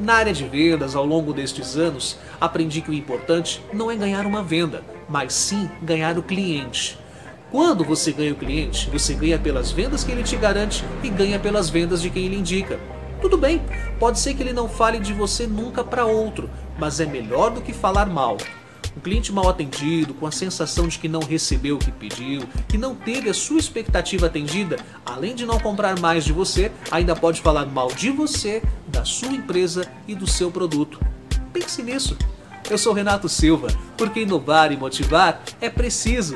Na área de vendas, ao longo destes anos, aprendi que o importante não é ganhar uma venda, mas sim ganhar o cliente. Quando você ganha o cliente, você ganha pelas vendas que ele te garante e ganha pelas vendas de quem ele indica. Tudo bem, pode ser que ele não fale de você nunca para outro, mas é melhor do que falar mal. Um cliente mal atendido, com a sensação de que não recebeu o que pediu, que não teve a sua expectativa atendida, além de não comprar mais de você, ainda pode falar mal de você, da sua empresa e do seu produto. Pense nisso. Eu sou Renato Silva, porque inovar e motivar é preciso.